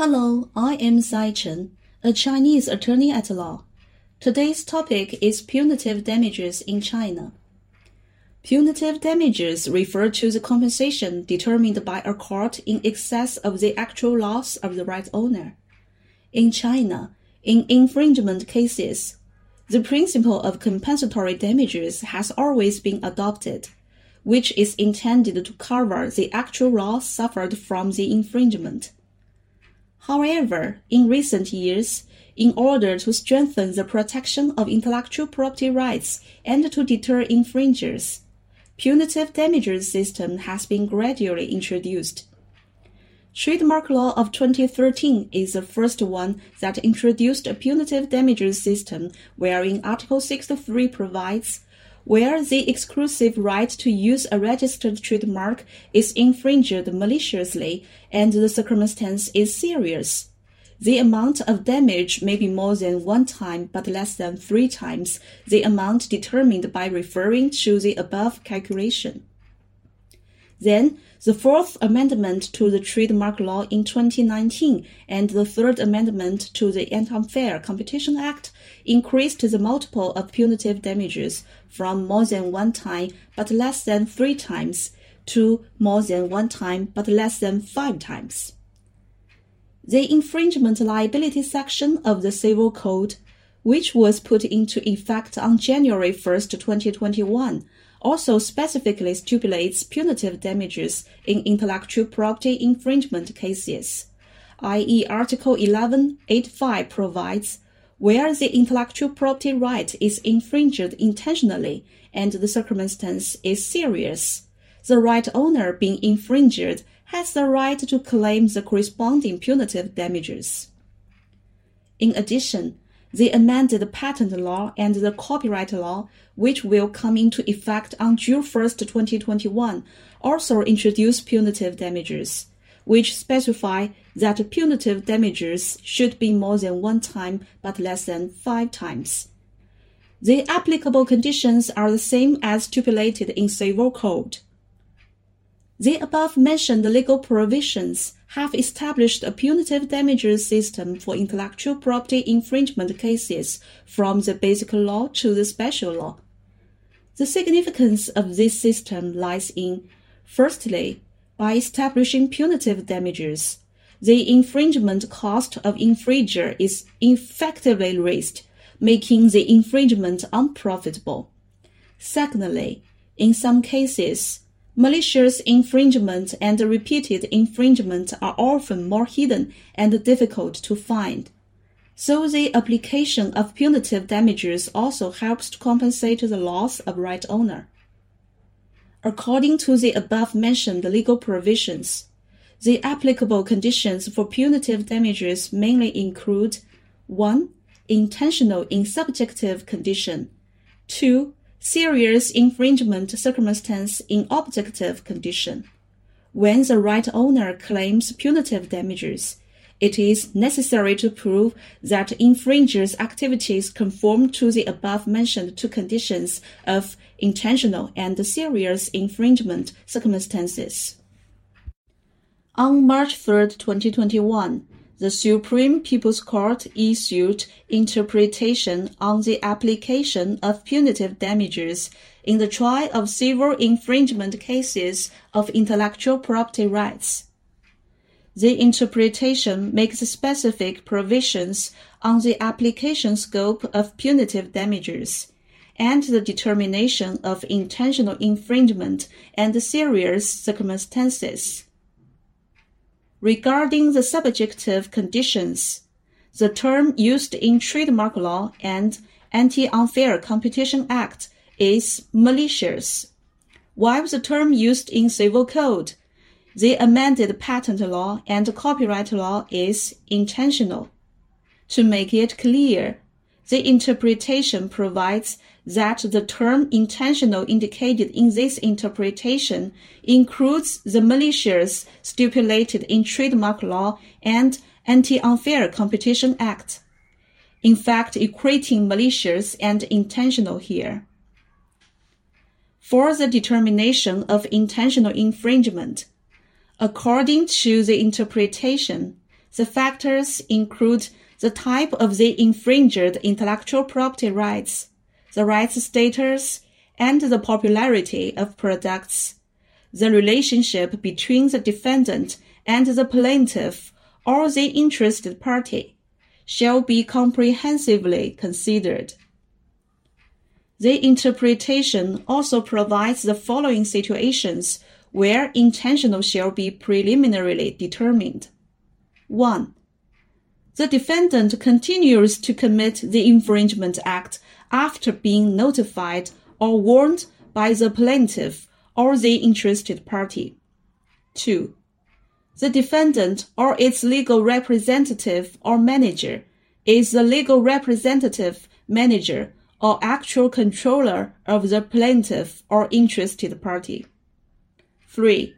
Hello, I am Sai Chen, a Chinese attorney at law. Today's topic is punitive damages in China. Punitive damages refer to the compensation determined by a court in excess of the actual loss of the right owner. In China, in infringement cases, the principle of compensatory damages has always been adopted, which is intended to cover the actual loss suffered from the infringement. However, in recent years, in order to strengthen the protection of intellectual property rights and to deter infringers, punitive damages system has been gradually introduced. Trademark law of 2013 is the first one that introduced a punitive damages system wherein Article 63 provides where the exclusive right to use a registered trademark is infringed maliciously and the circumstance is serious. The amount of damage may be more than one time but less than three times the amount determined by referring to the above calculation. Then, the Fourth Amendment to the Trademark Law in 2019 and the Third Amendment to the Anti-Unfair Competition Act increased the multiple of punitive damages from more than one time but less than three times to more than one time but less than five times. The infringement liability section of the Civil Code, which was put into effect on January 1, 2021, also specifically stipulates punitive damages in intellectual property infringement cases, i.e. Article 1185 provides where the intellectual property right is infringed intentionally and the circumstance is serious. The right owner being infringed has the right to claim the corresponding punitive damages. In addition, the amended patent law and the copyright law, which will come into effect on June 1, 2021, also introduce punitive damages, which specify that punitive damages should be more than one time but less than five times. The applicable conditions are the same as stipulated in Civil Code. The above mentioned legal provisions have established a punitive damages system for intellectual property infringement cases from the basic law to the special law. The significance of this system lies in, firstly, by establishing punitive damages, the infringement cost of infringer is effectively raised, making the infringement unprofitable. Secondly, in some cases, malicious infringement and repeated infringement are often more hidden and difficult to find. So the application of punitive damages also helps to compensate the loss of right owner. According to the above mentioned legal provisions, the applicable conditions for punitive damages mainly include 1. Intentional in subjective condition, 2. Serious infringement circumstance in objective condition. When the right owner claims punitive damages, it is necessary to prove that infringer's activities conform to the above mentioned two conditions of intentional and serious infringement circumstances. On March 3, 2021, the Supreme People's Court issued interpretation on the application of punitive damages in the trial of civil infringement cases of intellectual property rights. The interpretation makes specific provisions on the application scope of punitive damages and the determination of intentional infringement and serious circumstances. Regarding the subjective conditions, the term used in trademark law and Anti-Unfair Competition Act is malicious, while the term used in civil code, the amended patent law and copyright law is intentional. To make it clear, the interpretation provides that the term intentional indicated in this interpretation includes the malicious stipulated in trademark law and Anti-Unfair Competition Act. In fact, equating malicious and intentional here. For the determination of intentional infringement, according to the interpretation, The factors include the type of the infringed intellectual property rights, the rights status, and the popularity of products. The relationship between the defendant and the plaintiff or the interested party shall be comprehensively considered. The interpretation also provides the following situations where intentional shall be preliminarily determined. 1. The defendant continues to commit the infringement act after being notified or warned by the plaintiff or the interested party. 2. The defendant or its legal representative or manager is the legal representative, manager, or actual controller of the plaintiff or interested party. 3.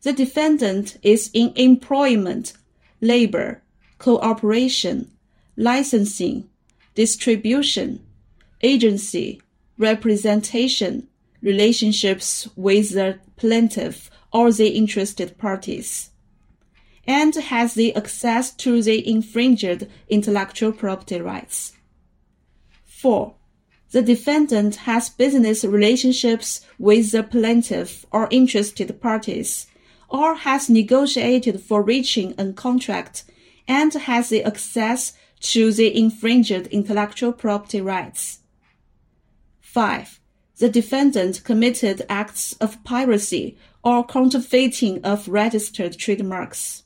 The defendant is in employment, labor, cooperation, licensing, distribution, agency, representation, relationships with the plaintiff or the interested parties, and has the access to the infringed intellectual property rights. 4. The defendant has business relationships with the plaintiff or interested parties, or has negotiated for reaching a contract and has the access to the infringed intellectual property rights. 5. The defendant committed acts of piracy or counterfeiting of registered trademarks.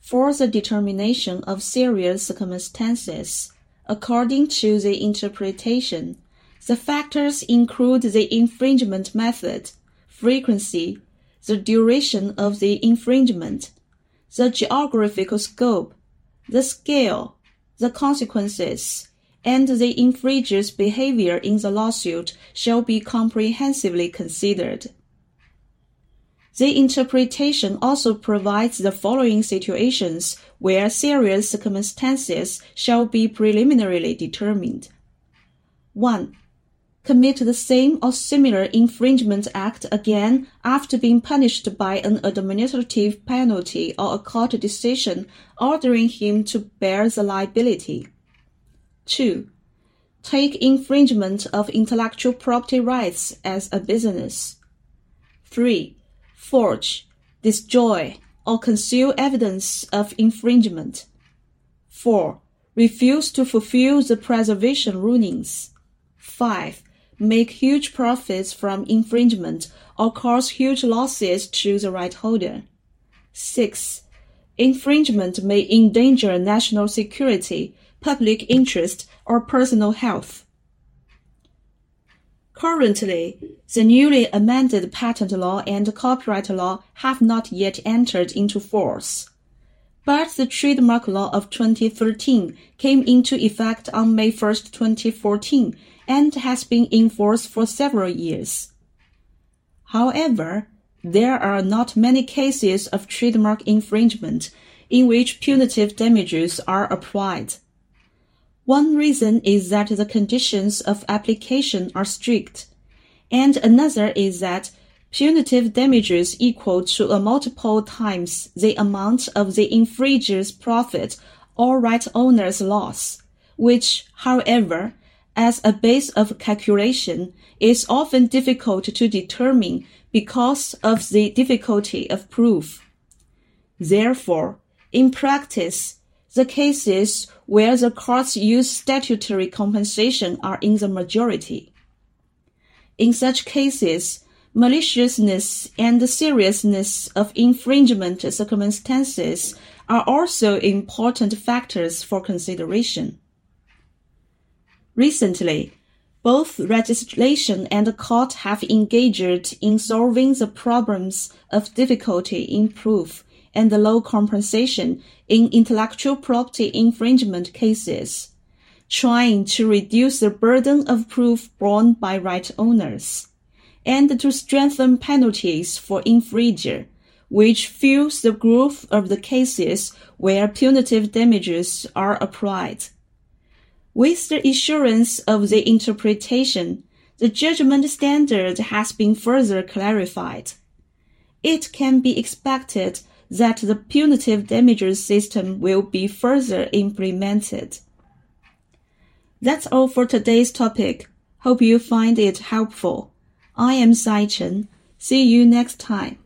For the determination of serious circumstances, according to the interpretation, the factors include the infringement method, frequency, the duration of the infringement, the geographical scope, the scale, the consequences, and the infringer's behavior in the lawsuit shall be comprehensively considered. The interpretation also provides the following situations where serious circumstances shall be preliminarily determined. 1. Commit the same or similar infringement act again after being punished by an administrative penalty or a court decision ordering him to bear the liability. 2. Take infringement of intellectual property rights as a business. 3. Forge, destroy, or conceal evidence of infringement. 4. Refuse to fulfill the preservation rulings. 5. Make huge profits from infringement or cause huge losses to the right holder. 6. Infringement may endanger national security public interest, or personal health. Currently, the newly amended patent law and copyright law have not yet entered into force. But the trademark law of 2013 came into effect on May 1, 2014, and has been in force for several years. However, there are not many cases of trademark infringement in which punitive damages are applied. One reason is that the conditions of application are strict, and another is that punitive damages equal to a multiple times the amount of the infringer's profit or right owner's loss, which, however, as a base of calculation is often difficult to determine because of the difficulty of proof. Therefore, in practice, the cases where the courts use statutory compensation are in the majority. In such cases, maliciousness and the seriousness of infringement circumstances are also important factors for consideration. Recently, both legislation and the court have engaged in solving the problems of difficulty in proof and the low compensation in intellectual property infringement cases, trying to reduce the burden of proof borne by right owners, and to strengthen penalties for infringer, which fuels the growth of the cases where punitive damages are applied. With the assurance of the interpretation, the judgment standard has been further clarified. It can be expected that the punitive damages system will be further implemented. That's all for today's topic. Hope you find it helpful. I am Sai Chen. See you next time.